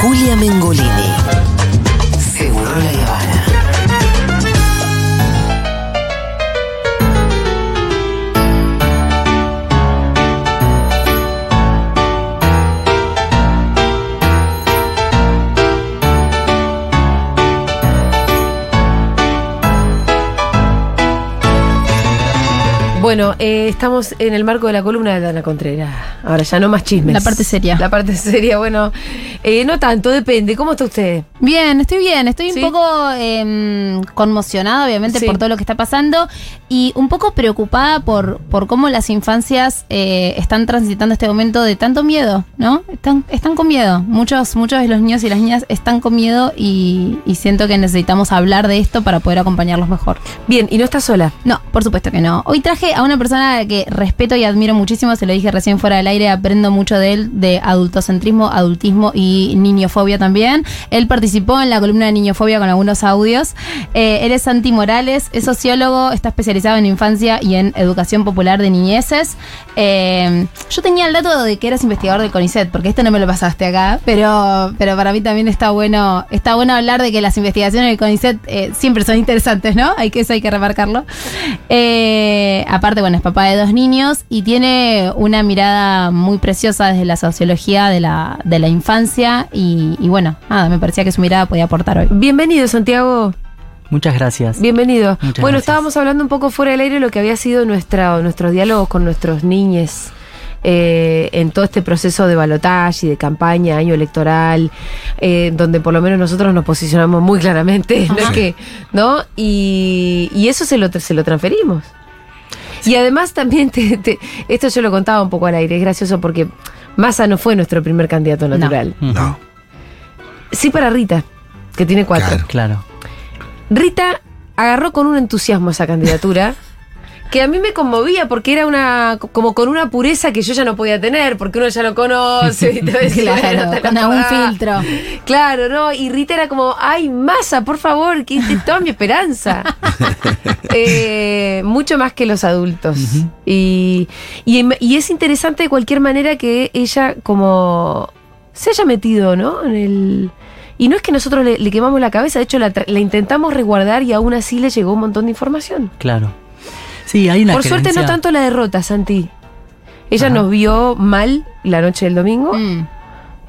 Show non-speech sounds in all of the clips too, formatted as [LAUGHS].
Julia Mengolini. Bueno, eh, estamos en el marco de la columna de Dana Contreras. Ahora ya no más chismes. La parte seria. La parte [LAUGHS] seria, bueno, eh, no tanto, depende. ¿Cómo está usted? Bien, estoy bien, estoy ¿Sí? un poco em, conmocionada, obviamente, Sí. por todo lo que está pasando y un poco preocupada por, por cómo las infancias eh, están transitando este momento de tanto miedo, ¿no? Están, están con miedo. Muchos, muchos de los niños y las niñas están con miedo y, y siento que necesitamos hablar de esto para poder acompañarlos mejor. Bien, y no está sola. No, por supuesto que no. Hoy traje a una persona que respeto y admiro muchísimo, se lo dije recién fuera del aire, aprendo mucho de él, de adultocentrismo, adultismo y niñofobia también. Él participó en la columna de niñofobia con algunos audios. Eh, él es Santi Morales, es sociólogo, está especializado en infancia y en educación popular de niñeces. Eh, yo tenía el dato de que eras investigador del CONICET, porque esto no me lo pasaste acá, pero, pero para mí también está bueno, está bueno hablar de que las investigaciones del CONICET eh, siempre son interesantes, ¿no? Hay que eso hay que remarcarlo. Eh, aparte, bueno, es papá de dos niños y tiene una mirada muy preciosa desde la sociología de la, de la infancia y, y bueno, nada, me parecía que su mirada podía aportar hoy. Bienvenido, Santiago. Muchas gracias. Bienvenido. Muchas bueno, gracias. estábamos hablando un poco fuera del aire de lo que había sido nuestra, nuestros diálogos con nuestros niñes. eh, en todo este proceso de balotaje y de campaña, año electoral, eh, donde por lo menos nosotros nos posicionamos muy claramente, [LAUGHS] ¿no? es que, ¿no? Y, y eso se lo, se lo transferimos. Y además también, te- te- esto yo lo contaba un poco al aire, es gracioso porque Massa no fue nuestro primer candidato natural. No, Sí para Rita, que tiene cuatro. Claro. Claro. Rita agarró con un entusiasmo esa candidatura [LAUGHS] que a mí me conmovía porque era una como con una pureza que yo ya no podía tener porque uno ya lo conoce y todo [LAUGHS] eso. Claro, [LAUGHS] la con algún filtro. Claro, ¿no? Y Rita era como, ay, masa, por favor, que toda mi esperanza. [LAUGHS] Eh, mucho más que los adultos. y, y, y es interesante de cualquier manera que ella como se haya metido, ¿no? En el... Y no es que nosotros le, le quemamos la cabeza, de hecho la, la intentamos resguardar y aún así le llegó un montón de información. Claro. Sí, hay una Por suerte no tanto la derrota, Santi. Ella Ajá. nos vio mal la noche del domingo Mm.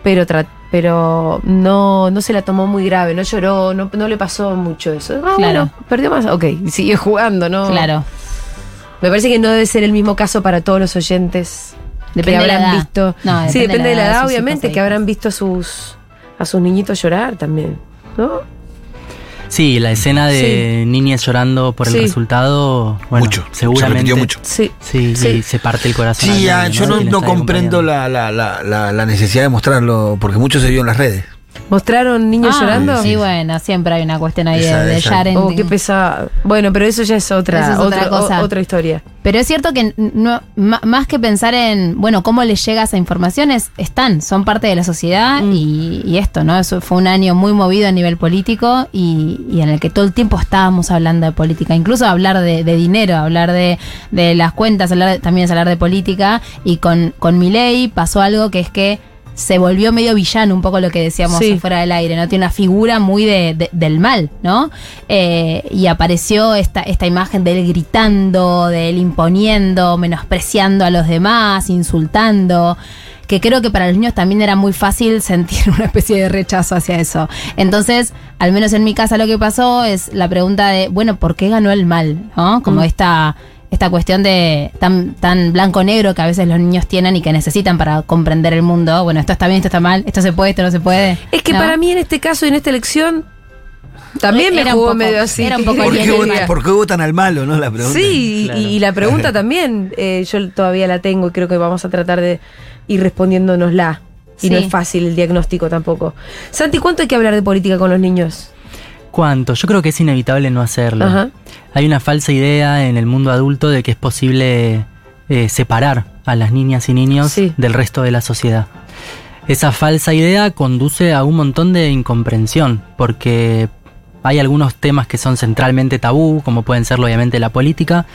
pero pero no, no se la tomó muy grave, no lloró, no, no le pasó mucho eso. Ah, Claro. bueno, perdió más. Ok, sigue jugando, ¿no? Claro. Me parece que no debe ser el mismo caso para todos los oyentes Depende que de la habrán edad. visto. No, sí, depende de la edad, obviamente, hijos, que habrán visto a sus a sus niñitos llorar también, ¿no? Sí, la escena de niñas llorando por el Sí. resultado. Bueno, mucho. Seguramente. Se mucho. Sí. Sí, Sí. y se parte el corazón. Sí, al ah, yo no, comprendo la, la, la, la necesidad de mostrarlo, porque mucho se vio en las redes. ¿Mostraron niños Ah, llorando? Sí, bueno, siempre hay una cuestión ahí Esa- de, de sharing. Oh, qué pesado. Bueno, pero eso ya es otra, es otra otra, cosa. o- otra historia. Pero es cierto que no, más que pensar en, bueno, cómo les llega esa información, es- están, son parte de la sociedad Mm. y, y esto, ¿no? Eso fue un año muy movido a nivel político y, y en el que todo el tiempo estábamos hablando de política, incluso hablar de, de dinero, hablar de, de las cuentas, hablar de- también es hablar de política y con, con Milei pasó algo que es que se volvió medio villano, un poco lo que decíamos Sí. fuera del aire, ¿no? Tiene una figura muy de, de- del mal, ¿no? Eh, y apareció esta, esta imagen de él gritando, de él imponiendo, menospreciando a los demás, insultando que creo que para los niños también era muy fácil [LAUGHS] sentir una especie de rechazo hacia eso. Entonces, al menos en mi casa lo que pasó es la pregunta de, bueno, ¿por qué ganó el mal? ¿No? Como Mm. esta, esta cuestión de tan, tan blanco-negro que a veces los niños tienen y que necesitan para comprender el mundo. Bueno, esto está bien, esto está mal, esto se puede, esto no se puede. Es que ¿no? para mí en este caso y en esta elección también me Era un jugó poco- medio así. era un poco ¿Por qué, por votan al malo, no? La pregunta. Sí, y- Claro. y, la pregunta también, eh, yo todavía la tengo y creo que vamos a tratar de ir respondiéndonosla. Y no es fácil el diagnóstico tampoco. Santi, ¿cuánto hay que hablar de política con los niños? ¿Cuánto? Yo creo que es inevitable no hacerlo. Ajá. Hay una falsa idea en el mundo adulto de que es posible eh, separar a las niñas y niños Sí. del resto de la sociedad. Esa falsa idea conduce a un montón de incomprensión, porque hay algunos temas que son centralmente tabú, como pueden ser obviamente la política,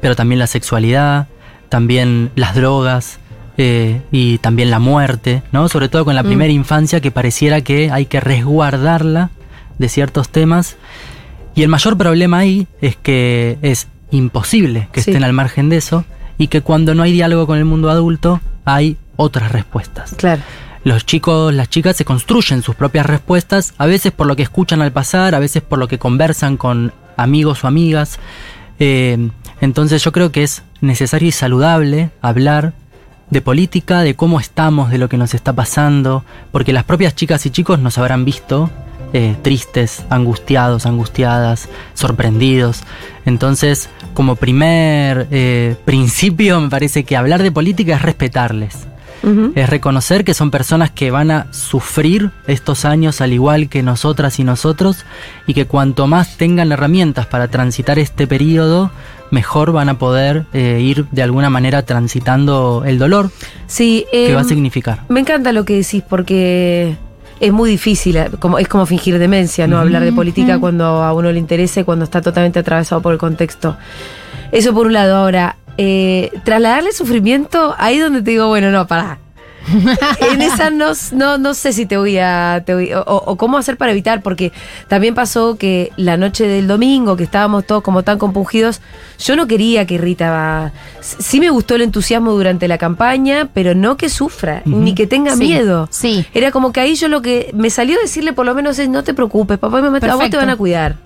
pero también la sexualidad, también las drogas, eh, y también la muerte, ¿no? Sobre todo con la Mm. primera infancia que pareciera que hay que resguardarla de ciertos temas. Y el mayor problema ahí es que es imposible que Sí. estén al margen de eso y que cuando no hay diálogo con el mundo adulto hay otras respuestas. Claro. Los chicos, las chicas se construyen sus propias respuestas, a veces por lo que escuchan al pasar, a veces por lo que conversan con amigos o amigas. Eh, entonces yo creo que es necesario y saludable hablar de política, de cómo estamos, de lo que nos está pasando, porque las propias chicas y chicos nos habrán visto eh, tristes, angustiados, angustiadas, sorprendidos. Entonces, como primer eh, principio, me parece que hablar de política es respetarles. Es reconocer que son personas que van a sufrir estos años al igual que nosotras y nosotros y que cuanto más tengan herramientas para transitar este periodo, mejor van a poder eh, ir de alguna manera transitando el dolor Sí, que eh, va a significar. me encanta lo que decís porque es muy difícil, eh, como, es como fingir demencia, ¿no? Hablar de política cuando a uno le interesa y cuando está totalmente atravesado por el contexto. Eso por un lado. Ahora, eh, trasladarle sufrimiento, ahí donde te digo, bueno, no, pará. [LAUGHS] en esa no, no, no sé si te voy a. te voy- o, o cómo hacer para evitar, porque también pasó que la noche del domingo, que estábamos todos como tan compungidos, yo no quería que Rita. va- Sí me gustó el entusiasmo durante la campaña, pero no que sufra, ni que tenga Sí, miedo. sí. Era como que ahí yo lo que me salió decirle por lo menos es: no te preocupes, papá y mamá a vos te van a cuidar.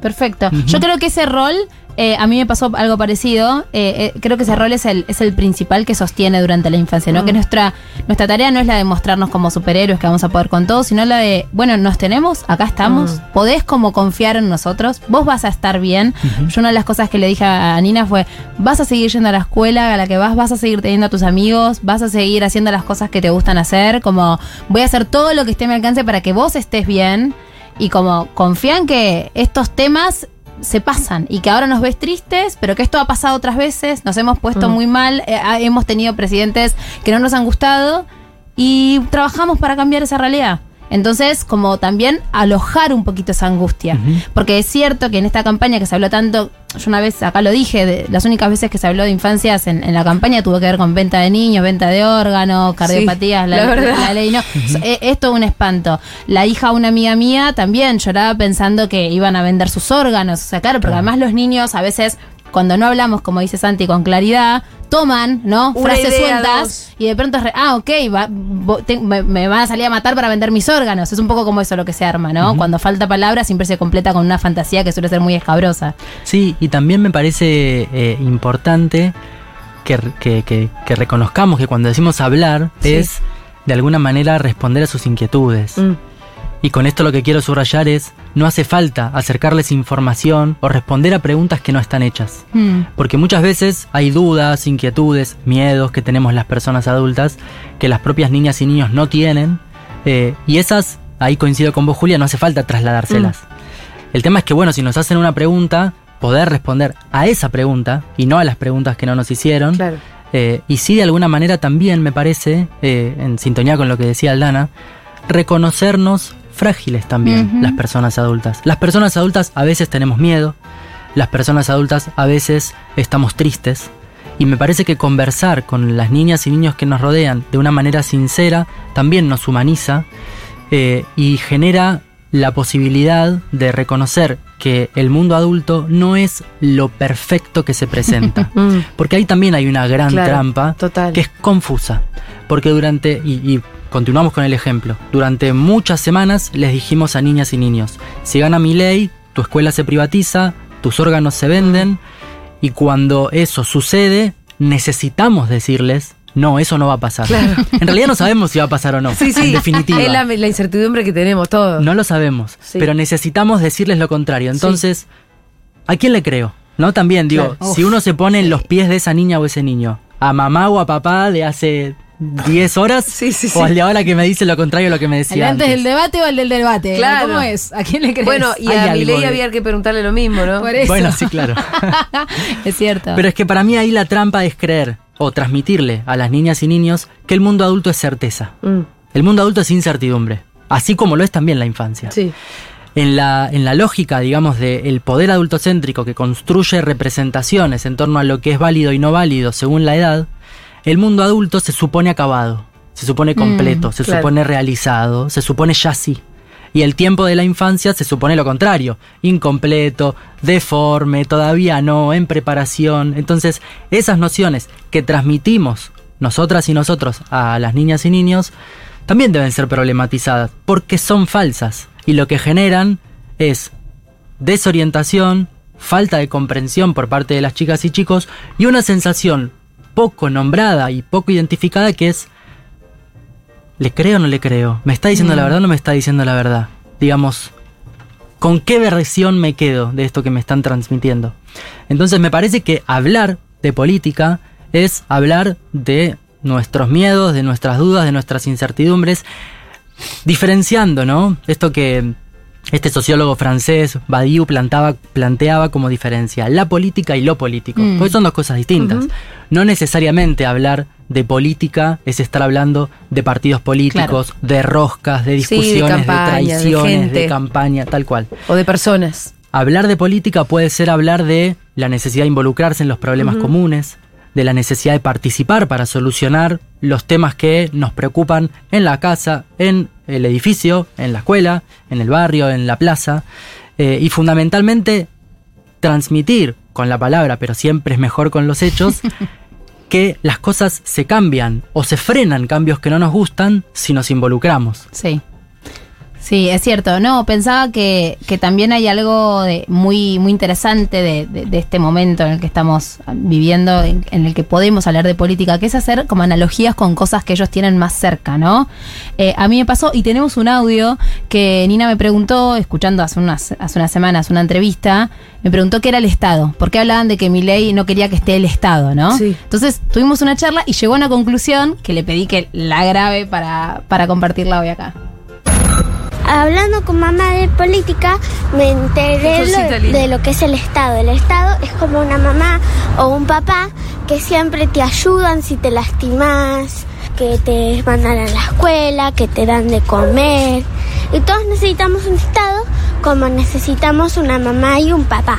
Perfecto. Yo creo que ese rol, eh, a mí me pasó algo parecido. eh, eh, creo que ese rol es el, es el principal que sostiene durante la infancia, ¿no? Que nuestra, nuestra tarea no es la de mostrarnos como superhéroes que vamos a poder con todo, sino la de, bueno, nos tenemos, acá estamos, podés como confiar en nosotros, vos vas a estar bien. Yo una de las cosas que le dije a Nina fue, vas a seguir yendo a la escuela a la que vas, vas a seguir teniendo a tus amigos, vas a seguir haciendo las cosas que te gustan hacer, como voy a hacer todo lo que esté a mi alcance para que vos estés bien y como confían que estos temas se pasan y que ahora nos ves tristes, pero que esto ha pasado otras veces, nos hemos puesto muy mal, eh, hemos tenido presidentes que no nos han gustado y trabajamos para cambiar esa realidad. Entonces, como también alojar un poquito esa angustia. Porque es cierto que en esta campaña que se habló tanto, yo una vez acá lo dije, de, las únicas veces que se habló de infancias en, en la campaña tuvo que ver con venta de niños, venta de órganos, cardiopatías, la la, verdad. la ley no. Eh, Es todo un espanto. La hija de una amiga mía también lloraba pensando que iban a vender sus órganos. O sea, claro, porque además los niños a veces, cuando no hablamos, como dice Santi, con claridad, toman, ¿no? Una Frases idea, sueltas dos. y de pronto es, re- ah, ok, va- te- me, me van a salir a matar para vender mis órganos. Es un poco como eso lo que se arma, ¿no? Cuando falta palabra siempre se completa con una fantasía que suele ser muy escabrosa. Sí, y también me parece eh, importante que, que- que- que reconozcamos que cuando decimos hablar Sí. es de alguna manera responder a sus inquietudes. Mm. Y con esto lo que quiero subrayar es, no hace falta acercarles información o responder a preguntas que no están hechas. Hmm. Porque muchas veces hay dudas, inquietudes, miedos que tenemos las personas adultas que las propias niñas y niños no tienen. eh, y esas, ahí coincido con vos Julia, no hace falta trasladárselas. El tema es que, bueno, si nos hacen una pregunta, poder responder a esa pregunta y no a las preguntas que no nos hicieron. Claro. Eh, y sí, de alguna manera también me parece, eh, en sintonía con lo que decía Aldana, reconocernos frágiles también las personas adultas. Las personas adultas a veces tenemos miedo, las personas adultas a veces estamos tristes. Y me parece que conversar con las niñas y niños que nos rodean de una manera sincera también nos humaniza eh, y genera la posibilidad de reconocer que el mundo adulto no es lo perfecto que se presenta. [LAUGHS] Mm. Porque ahí también hay una gran Claro, trampa total. que es confusa. Porque durante, y, y continuamos con el ejemplo, durante muchas semanas les dijimos a niñas y niños, si gana mi ley, tu escuela se privatiza, tus órganos se venden, y cuando eso sucede, necesitamos decirles, no, eso no va a pasar. En realidad no sabemos si va a pasar o no, Sí, sí. en definitiva. Es la, la incertidumbre que tenemos todos. No lo sabemos, Sí. pero necesitamos decirles lo contrario. Entonces, ¿a quién le creo? ¿No? También digo, Claro. si uno se pone en los pies de esa niña o ese niño, a mamá o a papá de hace 10 horas, Sí, sí, o sí. al de ahora que me dice lo contrario a lo que me ¿El decía antes antes. del debate o el del debate? Claro. ¿Cómo es? ¿A quién le crees? Bueno, y a Milei de- había que preguntarle lo mismo, ¿no? Por eso. Bueno, sí, claro. [LAUGHS] es cierto. Pero es que para mí ahí la trampa es creer o transmitirle a las niñas y niños que el mundo adulto es certeza. Mm, El mundo adulto es incertidumbre, así como lo es también la infancia. sí. en la, en la lógica, digamos, del poder adultocéntrico que construye representaciones en torno a lo que es válido y no válido según la edad, el mundo adulto se supone acabado, se supone completo, se claro. supone realizado, se supone ya sí. Y el tiempo de la infancia se supone lo contrario, incompleto, deforme, todavía no, en preparación. Entonces, esas nociones que transmitimos nosotras y nosotros a las niñas y niños también deben ser problematizadas, porque son falsas y lo que generan es desorientación, falta de comprensión por parte de las chicas y chicos y una sensación poco nombrada y poco identificada que es ¿le creo o no le creo? ¿Me está diciendo la verdad o no me está diciendo la verdad? Digamos, ¿con qué versión me quedo de esto que me están transmitiendo? Entonces me parece que hablar de política es hablar de nuestros miedos, de nuestras dudas, de nuestras incertidumbres, diferenciando, ¿no? Esto que este sociólogo francés, Badiou, plantaba, planteaba como diferencia, la política y lo político. Mm. Porque son dos cosas distintas. No necesariamente hablar de política es estar hablando de partidos políticos, de roscas, de Sí, de discusiones, de, campaña, de traiciones, de, gente. campaña, tal cual. O de personas. Hablar de política puede ser hablar de la necesidad de involucrarse en los problemas comunes, de la necesidad de participar para solucionar los temas que nos preocupan en la casa, en el edificio, en la escuela, en el barrio, en la plaza, eh, y fundamentalmente transmitir con la palabra, pero siempre es mejor con los hechos, [LAUGHS] que las cosas se cambian o se frenan cambios que no nos gustan si nos involucramos. Sí. Sí, es cierto. No, pensaba que, que también hay algo de muy, muy interesante de, de- de este momento en el que estamos viviendo, en, en el que podemos hablar de política, que es hacer como analogías con cosas que ellos tienen más cerca, ¿no? Eh, a mí me pasó, y tenemos un audio que Nina me preguntó, escuchando hace unas, hace unas semanas una entrevista, me preguntó qué era el Estado, por qué hablaban de que mi ley no quería que esté el Estado, ¿no? Sí. Entonces tuvimos una charla y llegó a una conclusión que le pedí que la grabe para, para compartirla hoy acá. Hablando con mamá de política, me enteré lo- de lo que es el Estado. El Estado es como una mamá o un papá que siempre te ayudan si te lastimas, que te mandan a la escuela, que te dan de comer. Y todos necesitamos un Estado como necesitamos una mamá y un papá.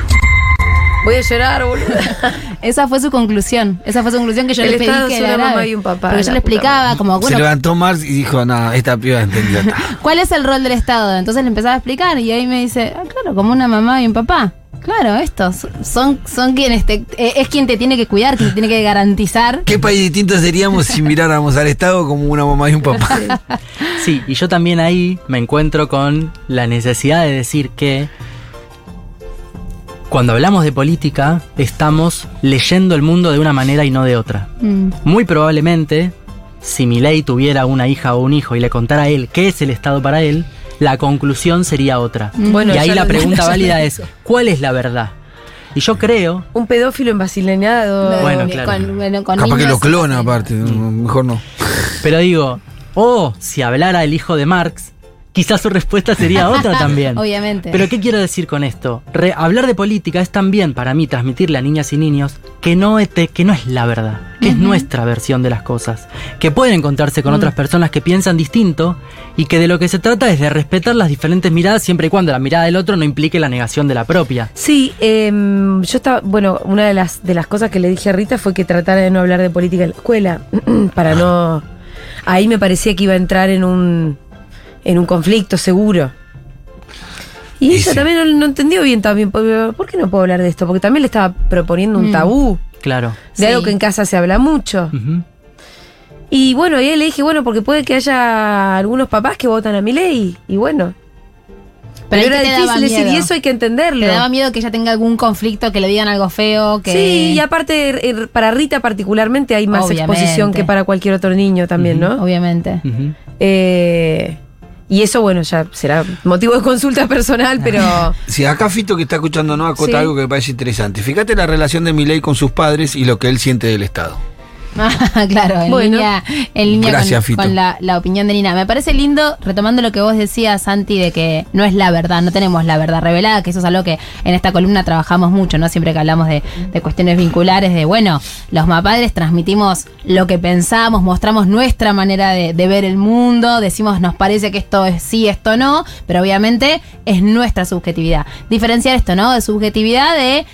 Voy a llorar, boludo. [LAUGHS] Esa fue su conclusión. Esa fue su conclusión que yo le pedí que es la una mamá y un papá, Porque yo le explicaba como, Se bueno, levantó Marx y dijo, no, esta piba entendió. [LAUGHS] ¿cuál es el rol del Estado? Entonces le empezaba a explicar y ahí me dice, ah, claro, como una mamá y un papá. Claro, estos son, son quienes te, eh, es quien te tiene que cuidar, quien te tiene que garantizar. ¿Qué país distinto seríamos si miráramos al Estado como una mamá y un papá? [LAUGHS] Sí, y yo también ahí me encuentro con la necesidad de decir que cuando hablamos de política estamos leyendo el mundo de una manera y no de otra. Mm, Muy probablemente, si Milei tuviera una hija o un hijo y le contara a él qué es el Estado para él, la conclusión sería otra. Bueno, y ahí la pregunta [LAUGHS] lo válida es, ¿cuál es la verdad? Y yo creo, Un pedófilo envacilenado. Bueno, claro. con- bueno, con Capaz que lo clona aparte, mejor no. pero digo, o si hablara el hijo de Marx, quizás su respuesta sería [LAUGHS] otra también. Obviamente. Pero ¿qué quiero decir con esto? Re- hablar de política es también para mí transmitirle a niñas y niños que no, es te- que no es la verdad, que es nuestra versión de las cosas, que pueden encontrarse con otras personas que piensan distinto y que de lo que se trata es de respetar las diferentes miradas siempre y cuando la mirada del otro no implique la negación de la propia. Sí, em, yo estaba, bueno, una de las, de las cosas que le dije a Rita fue que tratara de no hablar de política en la escuela, [CLEARS THROAT] para no... Ahí me parecía que iba a entrar en un, en un conflicto seguro. Y Y ella sí. también no, no entendió bien también, porque, ¿por qué no puedo hablar de esto? Porque también le estaba proponiendo un Mm. tabú, Claro. de Sí. algo que en casa se habla mucho. Y bueno, y ahí le dije, bueno, porque puede que haya algunos papás que votan a mi ley, y bueno. Pero, ahí era ¿qué te daba difícil decir, miedo? y eso hay que entenderlo. ¿Te daba miedo que ella tenga algún conflicto, que le digan algo feo? Que... Sí, y aparte eh, para Rita particularmente hay más Obviamente. exposición que para cualquier otro niño también, ¿no? Obviamente. Eh, y eso, bueno, ya será motivo de consulta personal, pero... [LAUGHS] Si acá Fito que está escuchando no acota Sí. algo que me parece interesante. Fíjate la relación de Milei con sus padres y lo que él siente del Estado. Ah, [LAUGHS] claro, en Bueno. línea, en línea Gracias, con, Fito. con la, la opinión de Nina. Me parece lindo, retomando lo que vos decías, Santi, de que no es la verdad, no tenemos la verdad revelada, que eso es algo que en esta columna trabajamos mucho, ¿no? Siempre que hablamos de, de cuestiones vinculares, de bueno, los mapadres transmitimos lo que pensamos, mostramos nuestra manera de, de ver el mundo, decimos nos parece que esto es sí, esto no, pero obviamente es nuestra subjetividad. Diferenciar esto, ¿no? De subjetividad de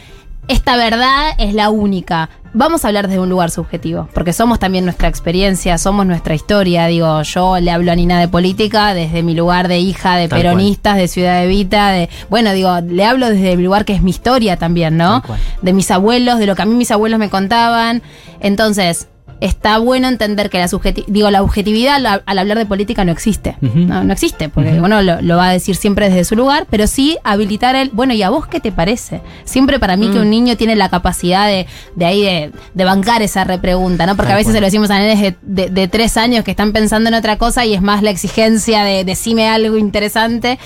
esta verdad es la única. Vamos a hablar desde un lugar subjetivo, porque somos también nuestra experiencia, somos nuestra historia. Digo, yo le hablo a Nina de política desde mi lugar de hija de Tal peronistas, de Ciudad Evita, de. Bueno, digo, le hablo desde el lugar que es mi historia también, ¿no? De mis abuelos, de lo que a mí mis abuelos me contaban. Entonces, está bueno entender que la digo, la objetividad al, al hablar de política no existe. No, no existe, porque uno lo, lo va a decir siempre desde su lugar, pero sí habilitar el, bueno, ¿y a vos qué te parece? Siempre para mí que un niño tiene la capacidad de, de ahí de, de bancar esa repregunta, ¿no? Porque a veces se lo decimos a nenes de, de- de tres años que están pensando en otra cosa y es más la exigencia de decime algo interesante.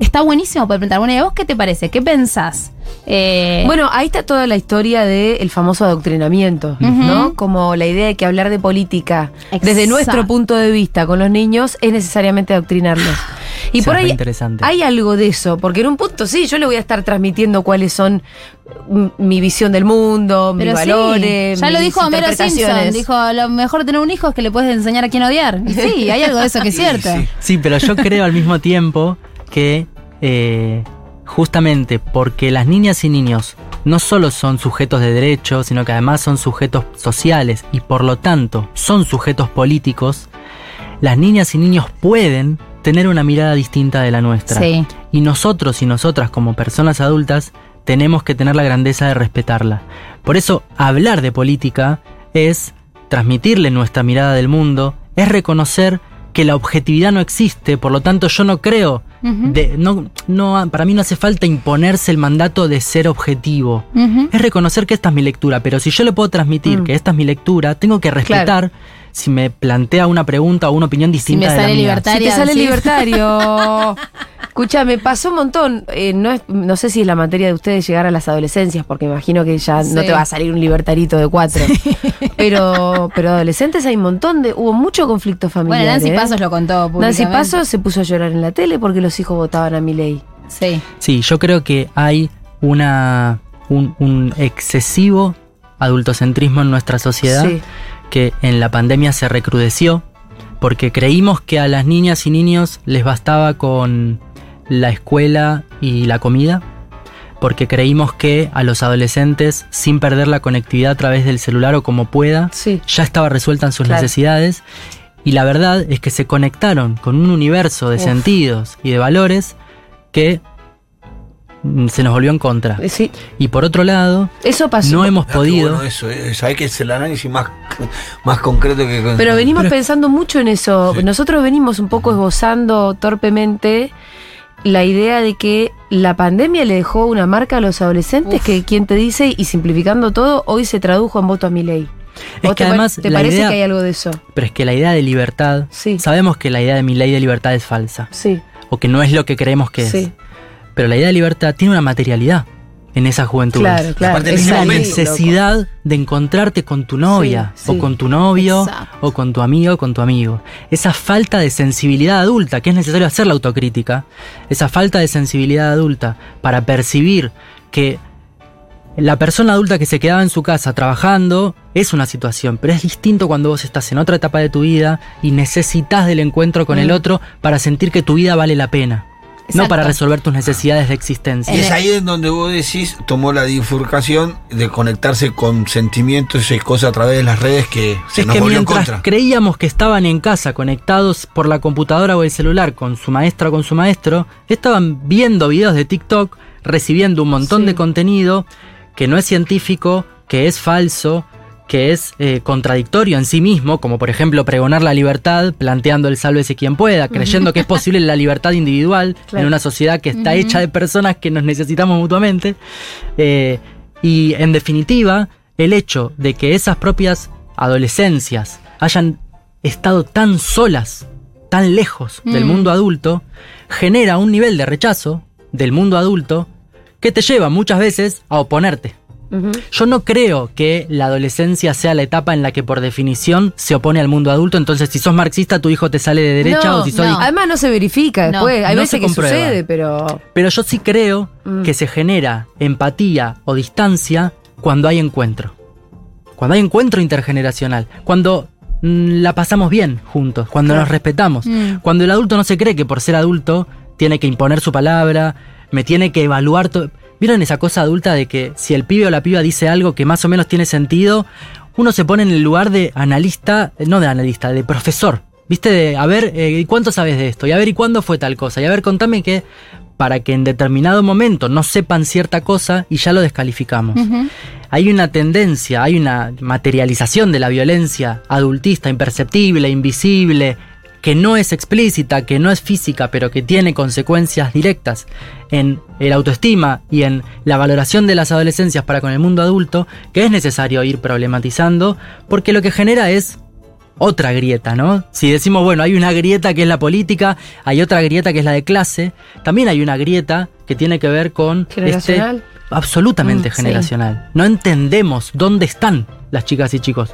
Está buenísimo poder preguntar, bueno, ¿y a vos qué te parece? ¿Qué pensás? Eh, Bueno, ahí está toda la historia del famoso adoctrinamiento, ¿no? Como la idea de que hablar de política desde nuestro punto de vista con los niños es necesariamente adoctrinarlos. Y por ahí interesante. hay algo de eso, porque en un punto sí, yo le voy a estar transmitiendo cuáles son mi visión del mundo, mis sí, valores. ya lo dijo Homero Simpson. Dijo, lo mejor de tener un hijo es que le puedes enseñar a quién odiar. Y sí, hay algo de eso que es cierto. sí. Sí, pero yo creo al mismo tiempo que eh, justamente porque las niñas y niños no solo son sujetos de derechos, sino que además son sujetos sociales y por lo tanto son sujetos políticos, las niñas y niños pueden tener una mirada distinta de la nuestra. Sí. Y nosotros y nosotras como personas adultas tenemos que tener la grandeza de respetarla. Por eso hablar de política es transmitirle nuestra mirada del mundo, es reconocer que la objetividad no existe, por lo tanto yo no creo, de, no, no, para mí no hace falta imponerse el mandato de ser objetivo. Es reconocer que esta es mi lectura, pero si yo le puedo transmitir Mm. que esta es mi lectura, tengo que respetar si me plantea una pregunta o una opinión distinta me de la sale mía. libertad. Si te sale decir. libertario. [LAUGHS] Escucha, me pasó un montón. eh, no, es- no sé si es la materia de ustedes llegar a las adolescencias, porque imagino que ya no Sí. te va a salir un libertarito de cuatro. Pero, pero adolescentes hay un montón de. Hubo mucho conflicto familiar. Bueno, Nancy ¿eh? Pasos lo contó Nancy. Pasos se puso a llorar en la tele porque los hijos votaban a mi ley. Sí. Sí, yo creo que hay una, un, un excesivo adultocentrismo en nuestra sociedad Sí. Que en la pandemia se recrudeció porque creímos que a las niñas y niños les bastaba con la escuela y la comida, porque creímos que a los adolescentes, sin perder la conectividad a través del celular o como pueda, Sí. ya estaba resuelta en sus Claro. necesidades. Y la verdad es que se conectaron con un universo de Uf. sentidos y de valores que se nos volvió en contra. Eh, Sí. Y por otro lado, Eso pasó. no hemos Ah, podido... bueno eso, eh. Sabés que es el análisis más, más concreto que. Pero venimos Pero- pensando mucho en eso. Sí. Nosotros venimos un poco esbozando torpemente la idea de que la pandemia le dejó una marca a los adolescentes Uf. que quien te dice, y simplificando todo, hoy se tradujo en voto a mi ley. Es que te, además ¿Te parece idea- que hay algo de eso? Pero es que la idea de libertad, Sí. sabemos que la idea de mi ley de libertad es falsa, Sí, o que no es lo que creemos que sí. es. Pero la idea de libertad tiene una materialidad en esa juventud. Claro, claro. aparte en Es ese la la momento, necesidad de encontrarte con tu novia, Sí, sí. o con tu novio, Exacto. o con tu amigo, o con tu amigo. Esa falta de sensibilidad adulta, que es necesario hacer la autocrítica, esa falta de sensibilidad adulta para percibir que la persona adulta que se quedaba en su casa trabajando es una situación, pero es distinto cuando vos estás en otra etapa de tu vida y necesitas del encuentro con el Mm. otro para sentir que tu vida vale la pena. No para resolver tus necesidades de existencia. Y es ahí en donde vos decís, tomó la bifurcación de conectarse con sentimientos y cosas a través de las redes que se es nos que volvió en mientras contra. creíamos que estaban en casa conectados por la computadora o el celular con su maestra o con su maestro, estaban viendo videos de TikTok, recibiendo un montón Sí. de contenido que no es científico, que es falso, que es eh, contradictorio en sí mismo, como por ejemplo pregonar la libertad, planteando el sálvese quien pueda, creyendo que es posible la libertad individual [LAUGHS] en una sociedad que está hecha de personas que nos necesitamos mutuamente. Eh, y en definitiva, el hecho de que esas propias adolescencias hayan estado tan solas, tan lejos del mundo adulto, genera un nivel de rechazo del mundo adulto que te lleva muchas veces a oponerte. Yo no creo que la adolescencia sea la etapa en la que por definición se opone al mundo adulto, entonces si sos marxista tu hijo te sale de derecha No, o si no. Además no se verifica No, después. Hay no veces se que sucede, pero... Pero yo sí creo Mm. que se genera empatía o distancia cuando hay encuentro. Cuando hay encuentro intergeneracional. Cuando mm, la pasamos bien juntos. Cuando Claro. nos respetamos. Mm. Cuando el adulto no se cree que por ser adulto tiene que imponer su palabra, me tiene que evaluar todo. ¿Vieron esa cosa adulta de que si el pibe o la piba dice algo que más o menos tiene sentido, uno se pone en el lugar de analista, eh, no de analista, de profesor? ¿Viste? De, a ver, eh, ¿y cuánto sabes de esto? Y a ver, ¿y cuándo fue tal cosa? Y a ver, contame que para que en determinado momento no sepan cierta cosa y ya lo descalificamos. Hay una tendencia, hay una materialización de la violencia adultista, imperceptible, invisible, que no es explícita, que no es física, pero que tiene consecuencias directas en el autoestima y en la valoración de las adolescencias para con el mundo adulto, que es necesario ir problematizando, porque lo que genera es otra grieta, ¿no? Si decimos, bueno, hay una grieta que es la política, hay otra grieta que es la de clase, también hay una grieta que tiene que ver con Generacional. este absolutamente Mm, sí. generacional. No entendemos dónde están las chicas y chicos.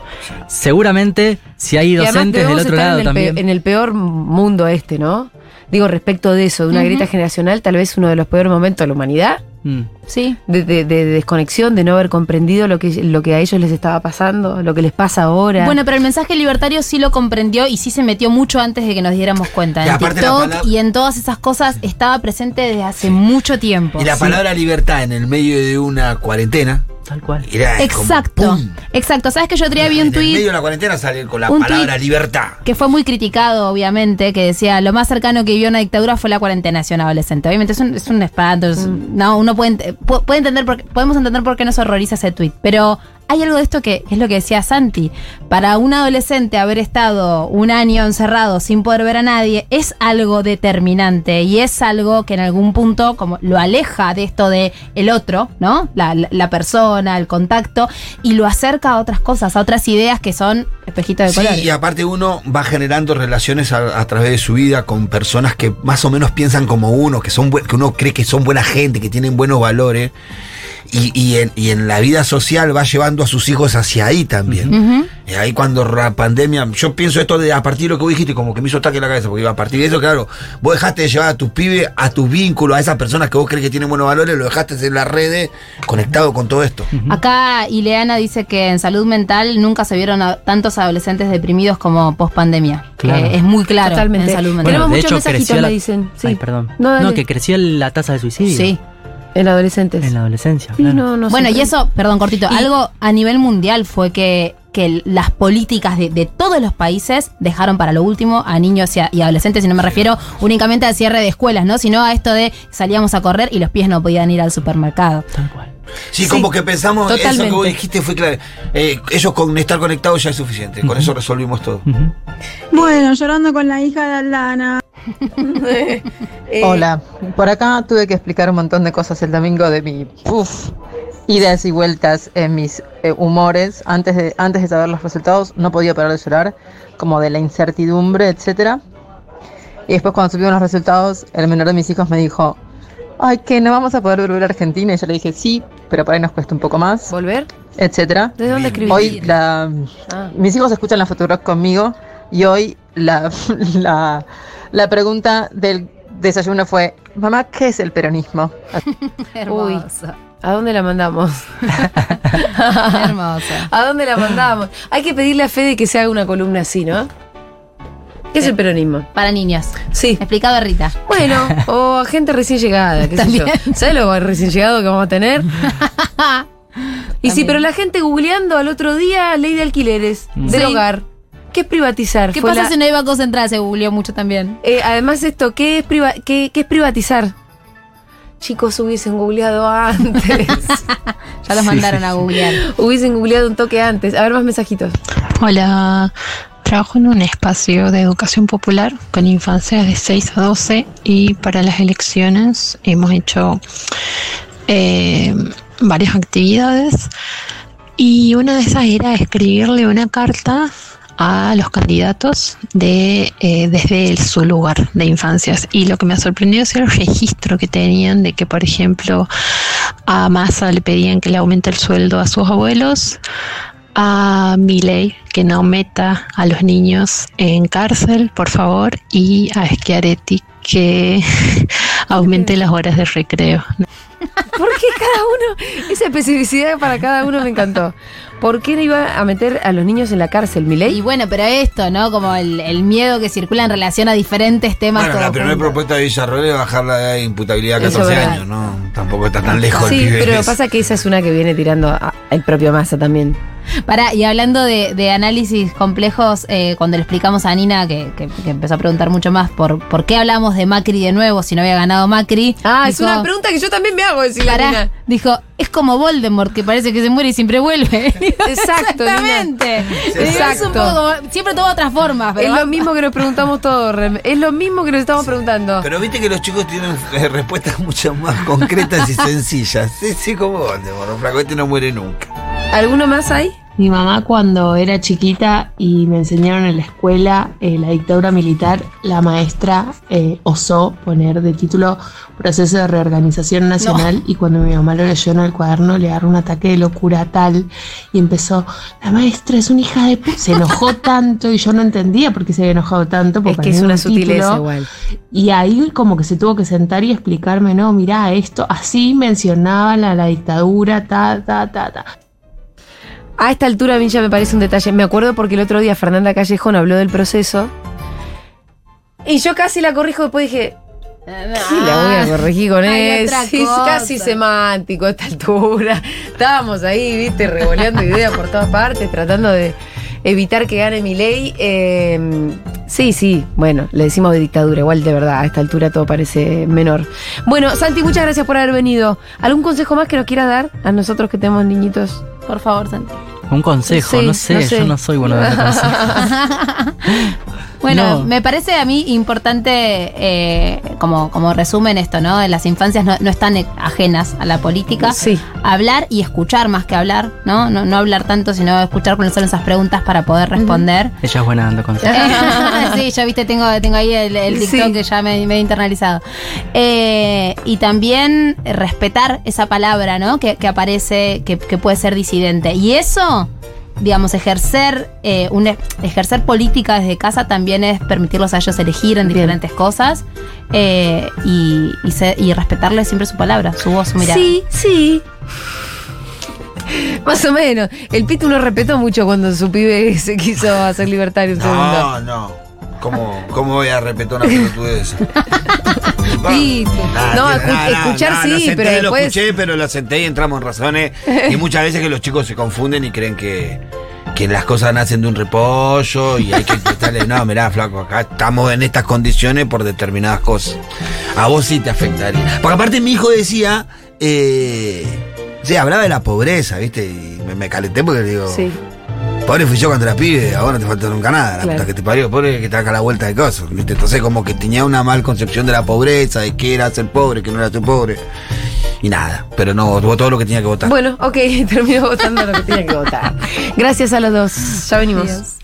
Seguramente si hay docentes del otro lado en también. en el peor mundo este, ¿no? Digo, respecto de eso, de una grieta generacional, tal vez uno de los peores momentos de la humanidad, Mm. Sí. de, de- de desconexión, de no haber comprendido lo que, lo que a ellos les estaba pasando, lo que les pasa ahora. Bueno, pero el mensaje libertario sí lo comprendió y sí se metió mucho antes de que nos diéramos cuenta. Y En TikTok palabra- y en todas esas cosas estaba presente desde hace mucho tiempo. Y la Sí. palabra libertad en el medio de una cuarentena Tal cual. era Exacto, exacto. ¿Sabes que yo otro día vi En un el medio tuit de la cuarentena sale con la un palabra tuit- libertad. que fue muy criticado, obviamente, que decía lo más cercano que vivió una dictadura fue la cuarentena hacia un adolescente. Obviamente es un, es un espanto. es- No, uno puede, puede entender por qué- podemos entender por qué nos horroriza ese tuit. Pero hay algo de esto que es lo que decía Santi. Para un adolescente haber estado un año encerrado sin poder ver a nadie es algo determinante y es algo que en algún punto como lo aleja de esto de el otro, ¿no? La, la- la persona, el contacto y lo acerca a otras cosas, a otras ideas que son espejitos de Sí, colores. y aparte uno va generando relaciones a, a través de su vida con personas que más o menos piensan como uno, que son que uno cree que son buena gente, que tienen buenos valores. Y, y en, y en la vida social va llevando a sus hijos hacia ahí también. Y ahí cuando la pandemia, yo pienso esto de a partir de lo que vos dijiste, como que me hizo ataque en la cabeza, porque a partir de eso, claro, vos dejaste de llevar a tus pibes, a tus vínculos, a esas personas que vos crees que tienen buenos valores, lo dejaste en las redes conectado con todo esto. Acá Ileana dice que en salud mental nunca se vieron a tantos adolescentes deprimidos como post pandemia. Claro. es muy claro Totalmente. en salud mental. Tenemos de muchos hecho, mensajitos, creció la... me dicen. Sí. Ay, perdón. No, No, que crecía la tasa de suicidio. sí. En adolescentes. En la adolescencia, Sí, claro. no, no bueno, y eso, perdón, cortito, Y- algo a nivel mundial fue que, que las políticas de, de todos los países dejaron para lo último a niños y, a- y adolescentes, y no me refiero únicamente al cierre de escuelas, ¿no? Sino a esto de salíamos a correr y los pies no podían ir al supermercado. Tal cual. Sí, Sí, como que pensamos, eso que totalmente. vos dijiste fue claro. Eh, ellos con estar conectados ya es suficiente, con eso resolvimos todo. Bueno, llorando con la hija de Aldana. [LAUGHS] Eh, Hola, por acá tuve que explicar un montón de cosas el domingo de mi uf, idas y vueltas en mis eh, humores. Antes de, antes de saber los resultados no podía parar de llorar, como de la incertidumbre, etcétera. Y después cuando supieron los resultados, el menor de mis hijos me dijo, ay, que no vamos a poder volver a Argentina. Y yo le dije, sí, pero por ahí nos cuesta un poco más, ¿Volver? etcétera. ¿De dónde escribí? Hoy la, Ah. mis hijos escuchan la Fotorock conmigo y hoy la, [LAUGHS] la, la pregunta del desayuno fue, mamá, ¿qué es el peronismo? [LAUGHS] Hermoso. ¿A dónde la mandamos? [LAUGHS] Hermoso. [LAUGHS] ¿A dónde la mandamos? Hay que pedirle a Fede que se haga una columna así, ¿no? ¿Qué es el peronismo? Para niños. Sí. Explicado a Rita. Bueno, o a gente recién llegada, qué sé yo. También. ¿Sabes lo recién llegado que vamos a tener? y sí, También. pero la gente googleando al otro día ley de alquileres del Sí. hogar. ¿Qué es privatizar? ¿Qué Fue pasa la- si no hay Banco Central? Se googleó mucho también. Eh, además esto, ¿qué es, priva- qué, qué es privatizar? Chicos, hubiesen googleado antes. [LAUGHS] Ya los mandaron a googlear. hubiesen googleado un toque antes. A ver, más mensajitos. Hola, trabajo en un espacio de educación popular con infancias de 6 a 12 y para las elecciones hemos hecho eh, varias actividades y una de esas era escribirle una carta a los candidatos de eh, desde su lugar de infancias y lo que me sorprendió es el registro que tenían de que por ejemplo a Massa le pedían que le aumente el sueldo a sus abuelos a Milei que no meta a los niños en cárcel, por favor, y a Schiaretti que [LAUGHS] aumente las horas de recreo. [LAUGHS] ¿Por qué cada uno? Esa especificidad para cada uno me encantó. ¿Por qué no iba a meter a los niños en la cárcel, Y Milei? bueno, pero esto, ¿no? Como el, el miedo que circula en relación a diferentes temas. Bueno, la primera propuesta de Villarroel es bajar la edad de imputabilidad a Eso 14 es verdad. años, ¿no? tampoco está tan lejos el Sí, pibe pero [LAUGHS] pasa que esa es una que viene tirando a- el propio Massa también. Pará, y hablando de, de análisis complejos, eh, cuando le explicamos a Nina, que, que- que empezó a preguntar mucho más por, por qué hablamos de Macri de nuevo si no había ganado Macri. Ah, es una pregunta que yo también me hago, decir la Pará, Nina. dijo, es como Voldemort, que parece que se muere y siempre vuelve. [LAUGHS] Exacto, Nina. Exactamente. Es un poco siempre toma otras formas, Es lo mismo que nos preguntamos todos, Rem. Es lo mismo que nos estamos preguntando. Pero viste que los chicos tienen eh, respuestas [LAUGHS] mucho más concretas y sencillas. Sí, sí, como Voldemort, flaco, este no muere nunca. ¿Alguno más hay? Mi mamá cuando era chiquita y me enseñaron en la escuela eh, la dictadura militar, la maestra eh, osó poner de título Proceso de Reorganización Nacional y cuando mi mamá lo leyó en el cuaderno le agarró un ataque de locura tal y empezó, la maestra es una hija de pu-". Se enojó [LAUGHS] tanto y yo no entendía por qué se había enojado tanto. Es porque que es una un sutileza título. igual. Y ahí como que se tuvo que sentar y explicarme, no, mirá, esto así mencionaban a la dictadura, ta, ta, ta, ta. A esta altura a mí ya me parece un detalle. Me acuerdo porque el otro día Fernanda Callejón habló del proceso. Y yo casi la corrijo después dije. ¿Qué la voy a corregir con eso? Es cosa. casi semántico a esta altura. Estábamos ahí, viste, revoleando ideas por todas partes, tratando de evitar que gane mi ley. sí, sí, bueno, le decimos de dictadura, igual de verdad, a esta altura todo parece menor. Bueno, Santi, muchas gracias por haber venido. ¿Algún consejo más que nos quieras dar a nosotros que tenemos niñitos? Por favor, Santi. Un consejo, Sí, no, sé, no sé. yo no soy bueno dando consejos. [LAUGHS] [LAUGHS] Bueno, No. me parece a mí importante, eh, como, como resumen esto, ¿no? Las infancias no, no están ajenas a la política. Sí. Hablar y escuchar más que hablar, ¿no? No, no hablar tanto, sino escuchar cuáles son esas preguntas para poder responder. Ella es buena dando consejos. [LAUGHS] sí, ya viste, tengo, tengo ahí el, el TikTok Sí. que ya me, me he internalizado. Eh, y también respetar esa palabra, ¿no? Que, que aparece, que, que puede ser disidente. Y eso, digamos, ejercer, eh, un, ejercer política desde casa también es permitirlos a ellos elegir en Bien. diferentes cosas eh, y, y, se- y respetarles siempre su palabra, su voz, su mirada. Sí, sí. [LAUGHS] Más o menos. El Pitu no respetó mucho cuando su pibe se quiso hacer libertario un segundo. No, no. ¿Cómo, cómo voy a respetar una pelotudez? [LAUGHS] Pitu. Nada, No, escu- escuchar sí, lo senté, pero Lo escuché, pero lo senté y entramos en razones. [LAUGHS] Y muchas veces que los chicos se confunden y creen que, que las cosas nacen de un repollo y hay que prestarle. No, mirá, flaco, acá estamos en estas condiciones por determinadas cosas. A vos sí te afectaría. Porque aparte mi hijo decía. Eh, sí, hablaba de la pobreza, ¿viste? Y me, me calenté porque digo. Sí. Pobre fui yo cuando era pibe, ahora no te falta nunca nada, la Claro. puta que te parió, pobre que te haga la vuelta de cosas, ¿viste? Entonces como que tenía una mal concepción de la pobreza, de qué era ser pobre, que no era ser pobre. Y nada, pero no, votó todo lo que tenía que votar. Bueno, ok, [LAUGHS] terminó votando lo que tenía que votar. Gracias a los dos. Ya venimos. Adiós.